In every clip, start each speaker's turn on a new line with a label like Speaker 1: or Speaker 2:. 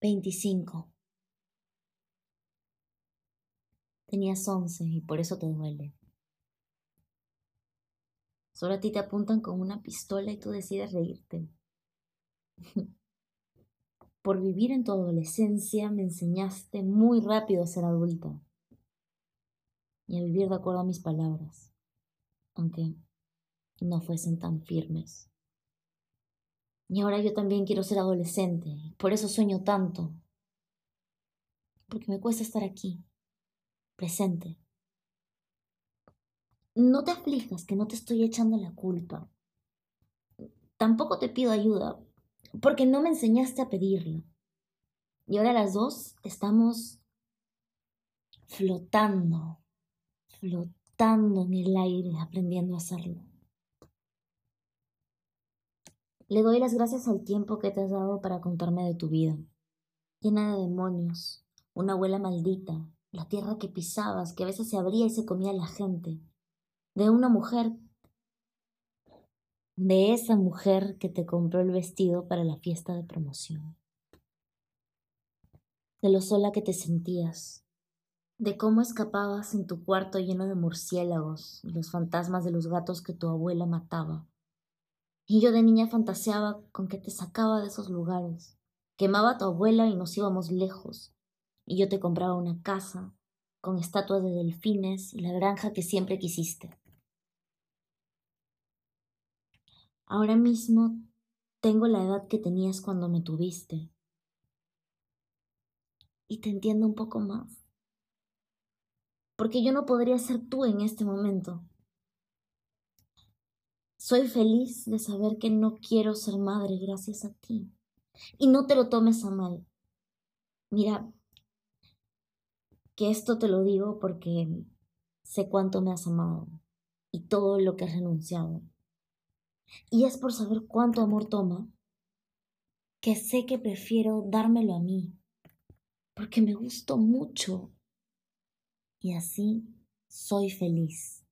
Speaker 1: 25. Tenías 11 y por eso te duele. Solo a ti te apuntan con una pistola y tú decides reírte. Por vivir en tu adolescencia me enseñaste muy rápido a ser adulta y a vivir de acuerdo a mis palabras, aunque no fuesen tan firmes. Y ahora yo también quiero ser adolescente, por eso sueño tanto, porque me cuesta estar aquí, presente. No te aflijas que no te estoy echando la culpa. Tampoco te pido ayuda, porque no me enseñaste a pedirla. Y ahora las dos estamos flotando, flotando en el aire, aprendiendo a hacerlo. Le doy las gracias al tiempo que te has dado para contarme de tu vida, llena de demonios, una abuela maldita, la tierra que pisabas, que a veces se abría y se comía a la gente, de una mujer, de esa mujer que te compró el vestido para la fiesta de promoción, de lo sola que te sentías, de cómo escapabas en tu cuarto lleno de murciélagos y los fantasmas de los gatos que tu abuela mataba y yo de niña fantaseaba con que te sacaba de esos lugares. Quemaba a tu abuela y nos íbamos lejos. Y yo te compraba una casa con estatuas de delfines y la granja que siempre quisiste. Ahora mismo tengo la edad que tenías cuando me tuviste. Y te entiendo un poco más. Porque yo no podría ser tú en este momento. Soy feliz de saber que no quiero ser madre gracias a ti. Y no te lo tomes a mal. Mira, que esto te lo digo porque sé cuánto me has amado y todo lo que has renunciado. Y es por saber cuánto amor toma que sé que prefiero dármelo a mí, porque me gustó mucho y así soy feliz.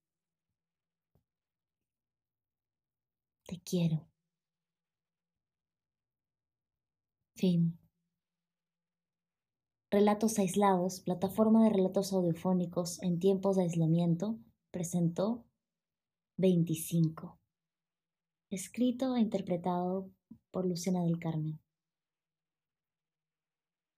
Speaker 1: Te quiero. Fin. Relatos aislados, plataforma de relatos audiofónicos en tiempos de aislamiento, presentó 25. Escrito e interpretado por Luciana del Carmen.